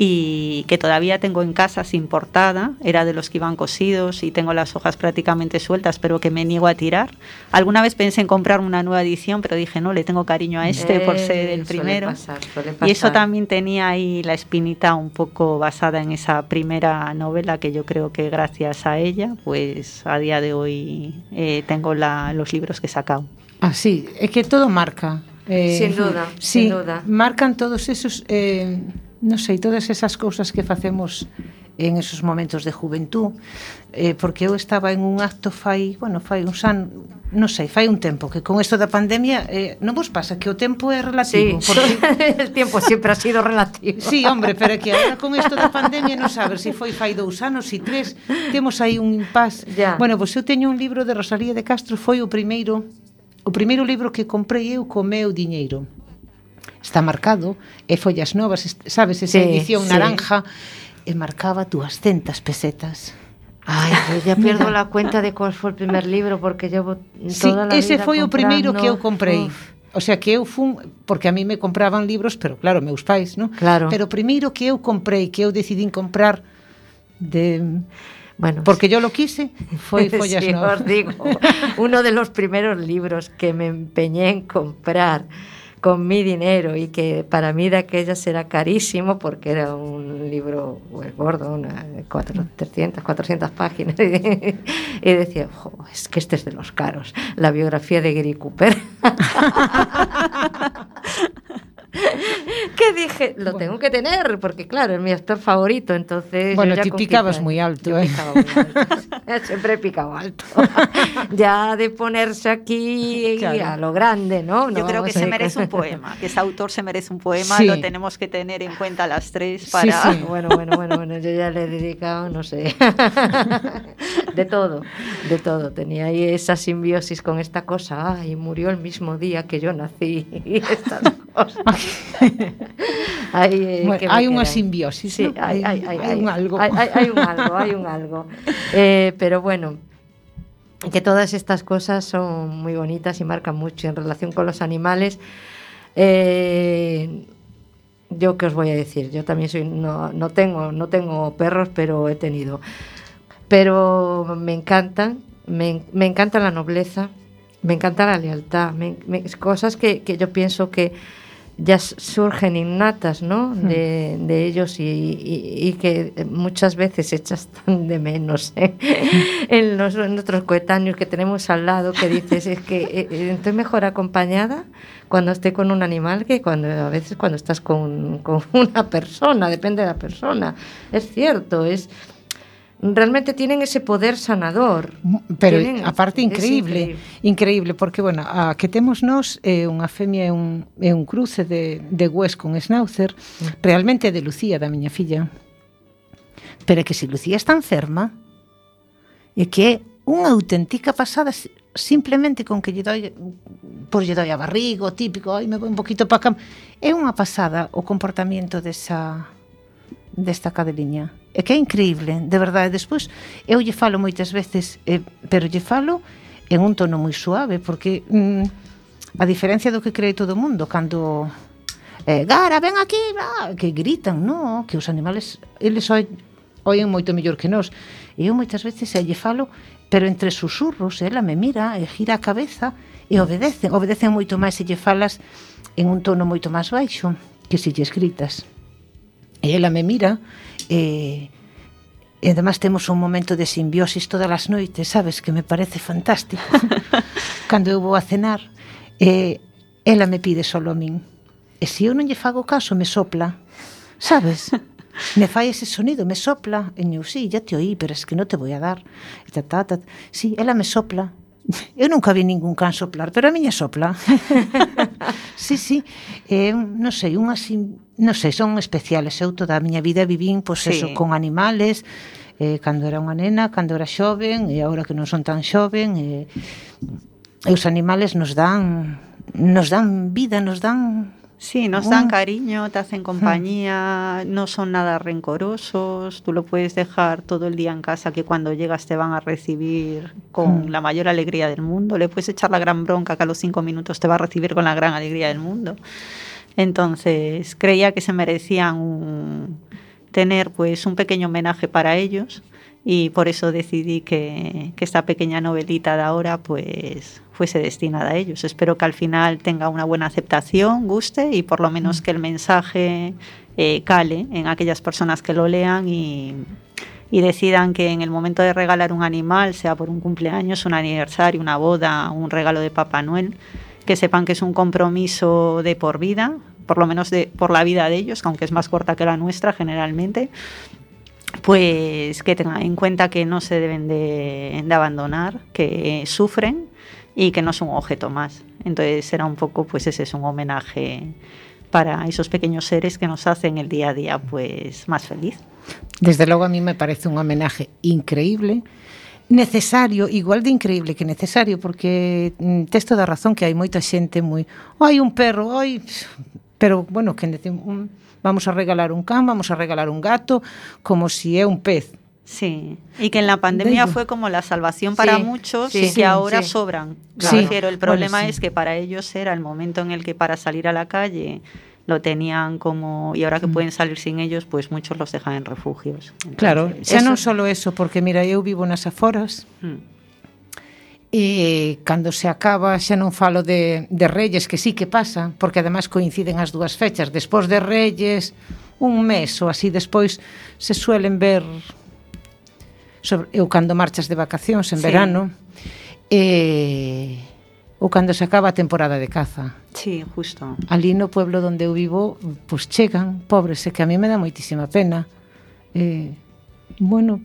Y que todavía tengo en casa sin portada, era de los que iban cosidos y tengo las hojas prácticamente sueltas, pero que me niego a tirar. Alguna vez pensé en comprar una nueva edición, pero dije, no, le tengo cariño a este por ser el Eh, suele primero. pasar, suele pasar. Y eso también tenía ahí la espinita un poco basada en esa primera novela que yo creo que gracias a ella, pues a día de hoy eh, tengo la- los libros que he sacado. Ah, sí, é que todo marca. Eh, Sin duda, sí, sin duda. marcan todos esos, eh, non sei, todas esas cousas que facemos en esos momentos de juventud, eh, porque eu estaba en un acto fai, bueno, fai un san, non sei, fai un tempo, que con isto da pandemia, eh, non vos pasa que o tempo é relativo? Sí, porque... el tempo sempre ha sido relativo. Sí, hombre, pero que agora con isto da pandemia non sabes se si foi fai dous anos, se si tres, temos aí un impas. Ya. Bueno, pois eu teño un libro de Rosalía de Castro, foi o primeiro o primeiro libro que comprei eu co meu diñeiro está marcado, e follas novas, sabes, esa sí, edición sí. naranja, e marcaba 200 pesetas. Ay, eu ya pierdo a cuenta de cuál foi o primer libro porque llevo toda sí, a ese foi o primeiro que eu comprei. Uf. O sea que eu fun, porque a mí me compraban libros, pero claro, meus pais, ¿no? Claro. Pero primeiro que eu comprei, que eu decidín comprar de Bueno, porque yo lo quise, foi Follas sí, Novas. os digo, uno de los primeros libros que me empeñé en comprar con mi dinero y que para mí de aquellas era carísimo porque era un libro pues, gordo, una, cuatro, 300, 400 páginas y decía, "Jo, es que este es de los caros, la biografía de Gary Cooper. dije, lo tengo que tener, porque claro, es mi actor favorito, entonces... Bueno, yo ya con picabas muy alto, yo ¿eh? picaba muy alto. Siempre he picado alto. ya de ponerse aquí Claro. a lo grande, ¿no? Yo creo que se merece un poema, que ese autor se merece un poema, Sí. lo tenemos que tener en cuenta las tres para... sí. Bueno, bueno, bueno, bueno, yo ya le he dedicado, no sé, de todo, de todo. Tenía ahí esa simbiosis con esta cosa, ay, murió el mismo día que yo nací, y estas cosas. Eh, Bueno, que unha quedan. simbiosis, Sí, ¿no? hay, hay, hay, un algo. Hay, hay- hay un algo, hay un algo. Eh, pero bueno, que todas estas cosas son muy bonitas y marcan mucho en relación con los animales. Eh, yo qué os voy a decir, yo también soy no, no tengo no tengo perros, pero he tenido. Pero me encantan, me, me encanta la nobleza, me encanta la lealtad, me- me- cosas que, que yo pienso que ya surgen innatas, ¿no? De, de ellos y, y- y que muchas veces echas tan de menos ¿eh? en, los, en nuestros coetáneos que tenemos al lado que dices es que eh, eh, estoy mejor acompañada cuando esté con un animal que cuando a veces cuando estás con, con una persona, depende de la persona. Es cierto, es realmente tienen ese poder sanador. Mm, pero tienen, a parte increíble, increíble, increíble, porque bueno, a que temos nós é eh, unha femia e un, é un cruce de, de West con Schnauzer, mm. realmente de Lucía, da miña filla. Pero é que se Lucía está enferma, é que é unha auténtica pasada simplemente con que lle doi por lle doi a barrigo, típico, ai me vou un poquito para cam. É unha pasada o comportamento desa desta cadeliña É que é increíble, de verdade. Despois, eu lle falo moitas veces, eh, pero lle falo en un tono moi suave, porque mm, a diferencia do que cree todo o mundo, cando eh, Gara, ven aquí, bla, que gritan, no, que os animales, eles oi, oen moito mellor que nós. E eu moitas veces eh, lle falo, pero entre susurros, ela me mira e gira a cabeza e obedecen, obedecen moito máis se lle falas en un tono moito máis baixo que se lle escritas. E ela me mira eh, E además temos un momento de simbiosis todas as noites, sabes, que me parece fantástico. Cando eu vou a cenar, eh, ela me pide solo a min. E se eu non lle fago caso, me sopla. Sabes? me fai ese sonido, me sopla. E eu, sí, ya te oí, pero es que non te voy a dar. E ta, ta, ta. Sí, ela me sopla. Eu nunca vi ningún can soplar, pero a miña sopla. sí, sí. Eh, non sei, unha sim non sei, son especiales. Eu toda a miña vida vivín, pois sí. eso, con animales, eh, cando era unha nena, cando era xoven, e agora que non son tan xoven, eh, e os animales nos dan nos dan vida, nos dan Sí, nos dan cariño, te hacen mm. compañía, no son nada rencorosos, tú lo puedes dejar todo el día en casa que cuando llegas te van a recibir con mm. la mayor alegría del mundo, le puedes echar la gran bronca que a los cinco minutos te va a recibir con la gran alegría del mundo. Entonces, creía que se merecían tener pues un pequeño homenaje para ellos y por eso decidí que, esta pequeña novelita de ahora pues fuese destinada a ellos. Espero que al final tenga una buena aceptación, guste y por lo menos que el mensaje eh, cale en aquellas personas que lo lean y, y decidan que en el momento de regalar un animal, sea por un cumpleaños, un aniversario, una boda, un regalo de Papá Noel, que sepan que es un compromiso de por vida, por lo menos de, por la vida de ellos, aunque es más corta que la nuestra generalmente, pues que tengan en cuenta que no se deben de, abandonar, que sufren y que no son un objeto más. Entonces será un poco, pues ese es un homenaje para esos pequeños seres que nos hacen el día a día pues más feliz. Desde logo a mí me parece un homenaje increíble, necesario, igual de increíble que necesario, porque mm, tes toda a razón que hai moita xente moi, hai un perro, hai pero bueno, que vamos a regalar un can, vamos a regalar un gato, como si é un pez. Sí, y que en la pandemia fue como la salvación para sí, muchos sí, y que sí, ahora sobran. Claro. Refiero, el problema bueno, es que para ellos era el momento en el que para salir a la calle lo tenían como y ahora que mm. pueden salir sin ellos, pues muchos los dejan en refugios. Entonces, claro, xa non só eso, porque mira, eu vivo nas aforas. Mm. E cando se acaba xa non falo de, de Reyes que sí que pasa Porque además coinciden as dúas fechas Despois de Reyes un mes ou así despois Se suelen ver sobre, Eu cando marchas de vacacións en sí. verano E ou cando se acaba a temporada de caza. Sí, justo. Ali no pueblo onde eu vivo, pois chegan pobres, e que a mí me dá moitísima pena. Eh, bueno,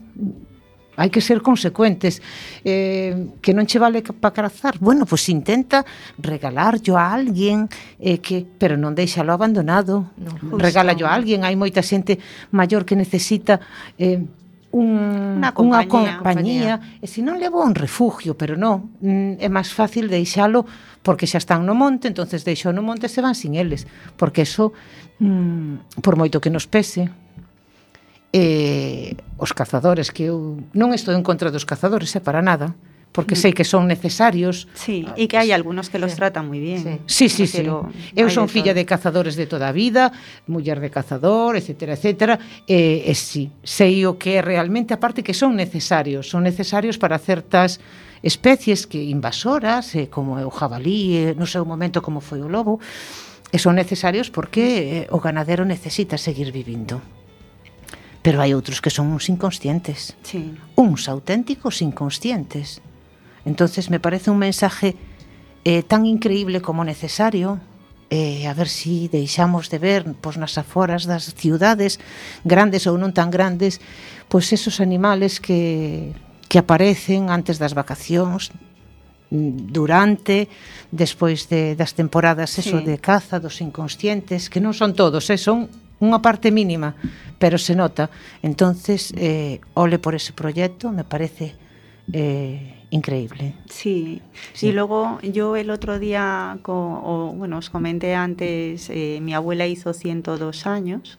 hai que ser consecuentes eh, que non che vale para cazar bueno, pois pues intenta regalarlo a alguén eh, que, pero non deixalo abandonado no, regálalo a alguén hai moita xente maior que necesita eh, un, unha compañía, unha compañía, e se non levo un refugio, pero non, mm, é máis fácil deixalo porque xa están no monte, entonces deixo no monte se van sin eles, porque eso mm, por moito que nos pese eh, os cazadores que eu non estou en contra dos cazadores, é para nada, porque mm. sei que son necesarios. Sí, e que hai algunos que los sí. tratan moi bien. Sí, sí, sí. sí. Eu son filla de cazadores de toda a vida, muller de cazador, etcétera, etcétera, e, eh, e eh, sí, sei o que realmente, aparte que son necesarios, son necesarios para certas especies que invasoras, eh, como o jabalí, eh, no seu momento como foi o lobo, e son necesarios porque eh, o ganadero necesita seguir vivindo pero hai outros que son uns inconscientes. Sí. Uns auténticos inconscientes. Entonces me parece un mensaje eh, tan increíble como necesario eh, a ver si deixamos de ver pois nas aforas das ciudades grandes ou non tan grandes pois esos animales que, que aparecen antes das vacacións durante, despois de, das temporadas eso sí. de caza dos inconscientes, que non son todos, eh, son unha parte mínima, pero se nota. Entonces, eh, ole por ese proxecto, me parece eh, increíble. Sí. sí. y luego yo el otro día, o, bueno, os comenté antes, eh, mi abuela hizo 102 años,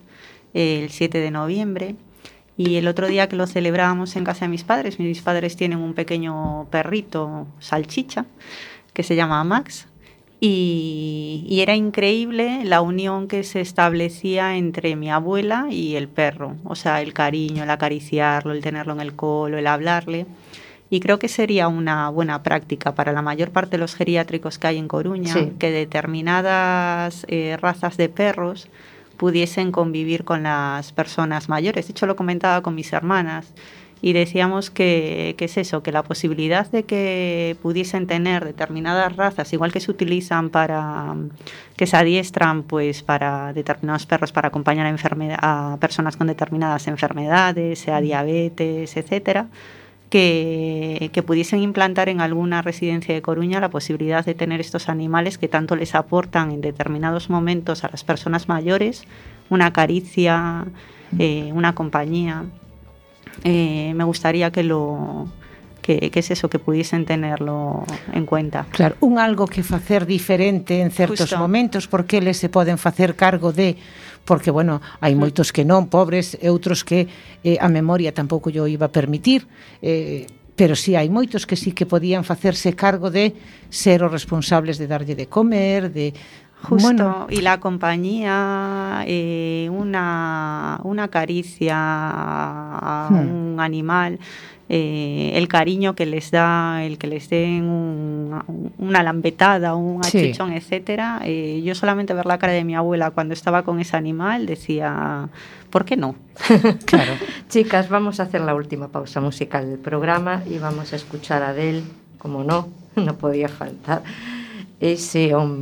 el 7 de noviembre, y el otro día que lo celebrábamos en casa de mis padres, mis padres tienen un pequeño perrito, salchicha, que se llama Max, y, y, era increíble la unión que se establecía entre mi abuela y el perro, o sea, el cariño, el acariciarlo, el tenerlo en el colo, el hablarle. Y creo que sería una buena práctica para la mayor parte de los geriátricos que hay en Coruña, sí. que determinadas eh, razas de perros pudiesen convivir con las personas mayores. De hecho, lo comentaba con mis hermanas y decíamos que, que, es eso, que la posibilidad de que pudiesen tener determinadas razas, igual que se utilizan para, que se adiestran pues para determinados perros para acompañar a, a personas con determinadas enfermedades, sea diabetes, etcétera, que, que, pudiesen implantar en alguna residencia de Coruña la posibilidad de tener estos animales que tanto les aportan en determinados momentos a las personas mayores, una caricia, eh, una compañía. Eh, me gustaría que lo que, que es eso, que pudiesen tenerlo en cuenta. Claro, un algo que facer diferente en certos Justo. momentos, porque eles se poden facer cargo de porque, bueno, hai moitos que non, pobres, e outros que eh, a memoria tampouco yo iba a permitir, eh, pero si sí, hai moitos que sí que podían facerse cargo de ser os responsables de darlle de comer, de Justo, bueno. y la compañía, eh, una, una caricia a hmm. un animal, eh, el cariño que les da, el que les den un- una lambetada, un Sí. achuchón, etcétera. eh, yo solamente ver la cara de mi abuela cuando estaba con ese animal decía, ¿por qué no? Claro. Chicas, vamos a hacer la última pausa musical del programa y vamos a escuchar a Adele, como no, no podía faltar, ese on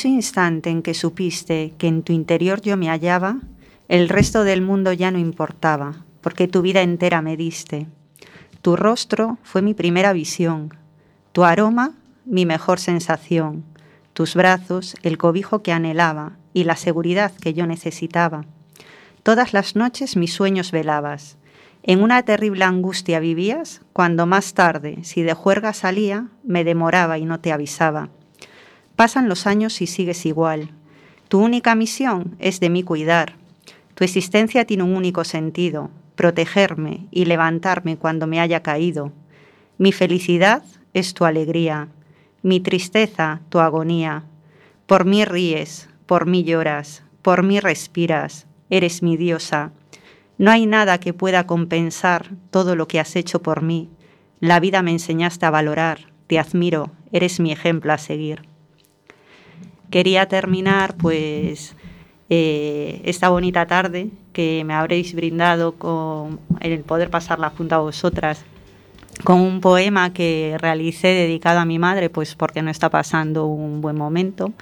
preciso instante en que supiste que en tu interior yo me hallaba, el resto del mundo ya no importaba, porque tu vida entera me diste. Tu rostro fue mi primera visión, tu aroma mi mejor sensación, tus brazos el cobijo que anhelaba y la seguridad que yo necesitaba. Todas las noches mis sueños velabas. En una terrible angustia vivías cuando más tarde, si de juerga salía, me demoraba y no te avisaba. Pasan los años y sigues igual. Tu única misión es de mí cuidar. Tu existencia tiene un único sentido, protegerme y levantarme cuando me haya caído. Mi felicidad es tu alegría, mi tristeza tu agonía. Por mí ríes, por mí lloras, por mí respiras, eres mi diosa. No hay nada que pueda compensar todo lo que has hecho por mí. La vida me enseñaste a valorar, te admiro, eres mi ejemplo a seguir quería terminar pues eh, esta bonita tarde que me habréis brindado con el poder pasarla junto a vosotras con un poema que realicé dedicado a mi madre pues porque no está pasando un buen momento.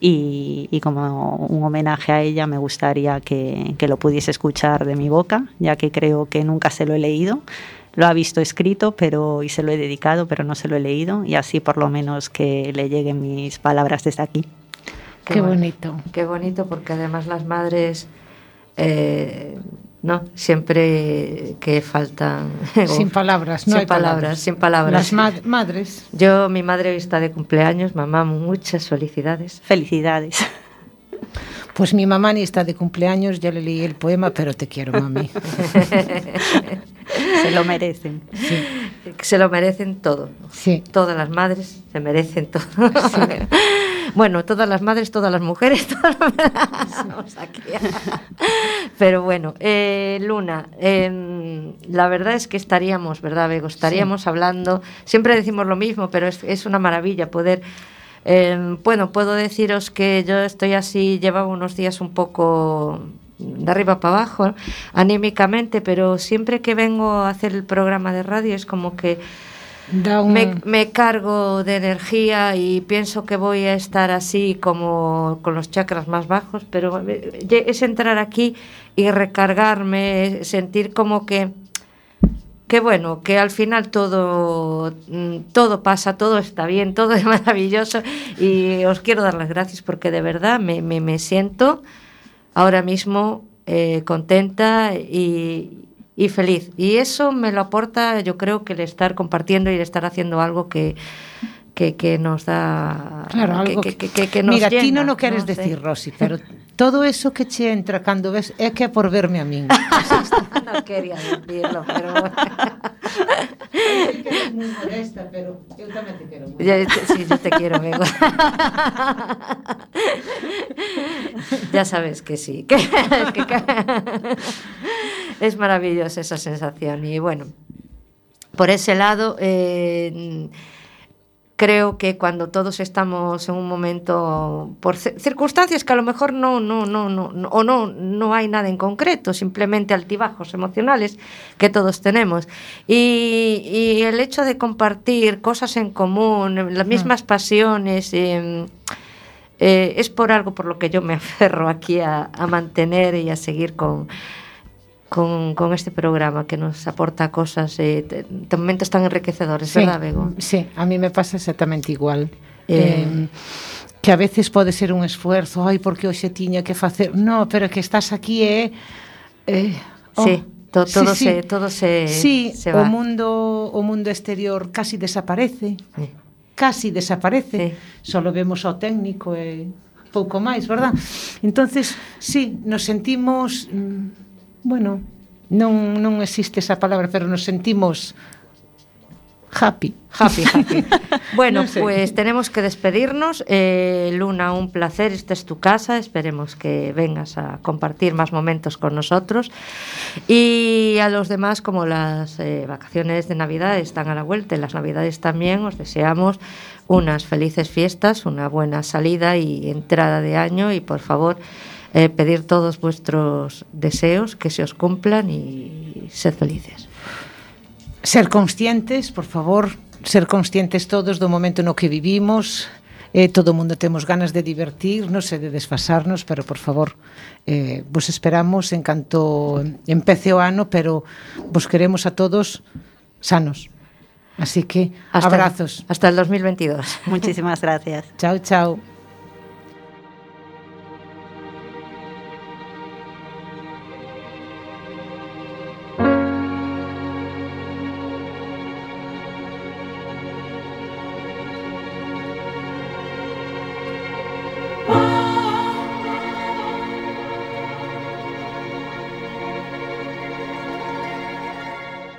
Y, y como un homenaje a ella me gustaría que, que lo pudiese escuchar de mi boca ya que creo que nunca se lo he leído. Lo ha visto escrito pero y se lo he dedicado pero no se lo he leído y así por lo menos que le lleguen mis palabras desde aquí Qué bonito. Qué bonito, porque además las madres, eh, no, siempre que faltan. Sin palabras, no sin hay palabras, sin palabras. Las mad- madres. Yo, mi madre hoy está de cumpleaños, mamá, muchas felicidades. felicidades Pues mi mamá ni está de cumpleaños, ya le leí el poema, pero te quiero, mami. se lo merecen Se lo merecen todo. Sí. Todas las madres se merecen todo. bueno, todas las madres, todas las mujeres, todas las... Aquí. Pero bueno, eh, Luna, em, la verdad es que estaríamos, ¿verdad, Bego? Estaríamos hablando, siempre decimos lo mismo, pero es, es una maravilla poder... em, bueno, puedo deciros que yo estoy así, llevaba unos días un poco de arriba para abajo, anímicamente, pero siempre que vengo a hacer el programa de radio es como que Da un... me, me cargo de energía y pienso que voy a estar así como con los chakras más bajos, pero eh, es entrar aquí y recargarme, sentir como que que bueno, que al final todo mm, todo pasa, todo está bien, todo es maravilloso y os quiero dar las gracias porque de verdad me, me, me siento ahora mismo eh, contenta y, y feliz. Y eso me lo aporta, yo creo que el estar compartiendo y el estar haciendo algo que, que, que nos da Claro, que, algo que, que, nos Mira, ti llena, non o queres non sei. decir, Rosy, pero todo eso que che entra cando ves é que é por verme a min. no quería decirlo, pero moi molesta, pero eu tamén te Ya, te- sí, yo te quiero, amigo. ya sabes que sí. que- que- que- es maravillosa esa sensación. Y bueno, por ese lado, eh, creo que cuando todos estamos en un momento por ci- circunstancias que a lo mejor no no no no no- o no no hay nada en concreto simplemente altibajos emocionales que todos tenemos. Y, y el hecho de compartir cosas en común las mismas pasiones eh, eh, es por algo por lo que yo me aferro aquí a, a mantener y a seguir con con, con este programa que nos aporta cosas eh, momentos tan enriquecedores, sí, verdad, Bego? Sí, a mí me pasa exactamente igual. Eh, eh, que a veces pode ser un esfuerzo, ai, porque hoxe tiña que facer... No, pero que estás aquí é... Eh, oh, sí. To, todo sí, se sí. todo se sí, se va. o mundo o mundo exterior casi desaparece. Sí. Casi desaparece. Sí. Solo vemos ao técnico e pouco máis, verdad? Entonces, sí, nos sentimos mm, bueno, non non existe esa palabra, pero nos sentimos happy. Happy, happy. Bueno, No sé. pues tenemos que despedirnos. Eh, Luna, un placer. Esta es tu casa. Esperemos que vengas a compartir más momentos con nosotros. Y a los demás, como las eh, vacaciones de Navidad están a la vuelta, las Navidades también, os deseamos unas felices fiestas, una buena salida y entrada de año. Y por favor, eh, pedir todos vuestros deseos que se os cumplan y sed felices. Ser conscientes, por favor, ser conscientes todos do momento no que vivimos. Eh, todo o mundo temos ganas de divertirnos e de desfasarnos, pero por favor, eh, vos esperamos en canto empece o ano, pero vos queremos a todos sanos. Así que, abrazos. Hasta el 2022. Muchísimas gracias. Chao, chao.